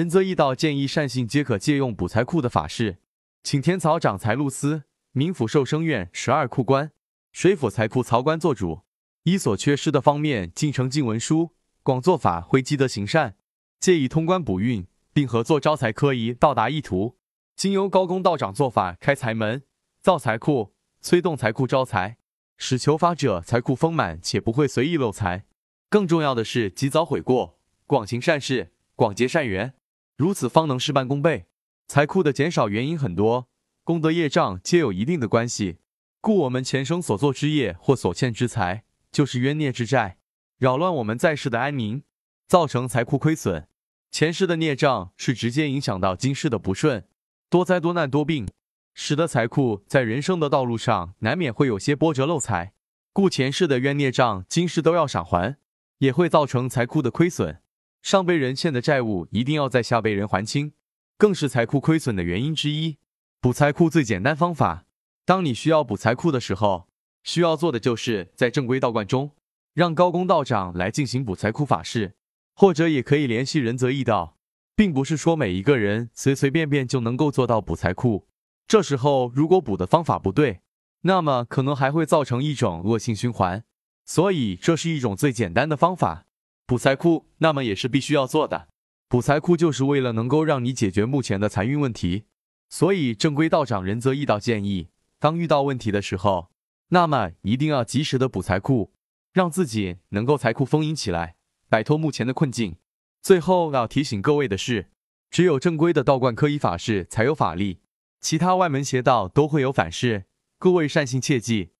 仁则义道建议善信皆可借用补财库的法事，请天曹长财路司、冥府寿生院十二库官、水府财库曹官做主，依所缺失的方面进呈进文书，广做法会积德行善，借以通关补运，并合作招财科仪到达意图。经由高公道长做法开财门、造财库、催动财库招财，使求法者财库丰满且不会随意漏财。更重要的是及早悔过，广行善事，广结善缘，如此方能事半功倍。财库的减少原因很多，功德业障皆有一定的关系。故我们前生所做之业或所欠之财，就是冤孽之债，扰乱我们在世的安宁，造成财库亏损。前世的孽障是直接影响到今世的不顺，多灾多难多病，使得财库在人生的道路上难免会有些波折漏财。故前世的冤孽障，今世都要偿还。也会造成财库的亏损，上辈人欠的债务一定要在下辈人还清，更是财库亏损的原因之一。补财库最简单方法，当你需要补财库的时候，需要做的就是在正规道观中让高公道长来进行补财库法事，或者也可以联系仁泽义道，并不是说每一个人随随便便就能够做到补财库。这时候如果补的方法不对，那么可能还会造成一种恶性循环。所以这是一种最简单的方法，补财库，那么也是必须要做的。补财库就是为了能够让你解决目前的财运问题。所以正规道长仁泽义道建议，当遇到问题的时候，那么一定要及时的补财库，让自己能够财库丰盈起来，摆脱目前的困境。最后要提醒各位的是，只有正规的道观科仪法事才有法力，其他外门邪道都会有反噬，各位善信切记。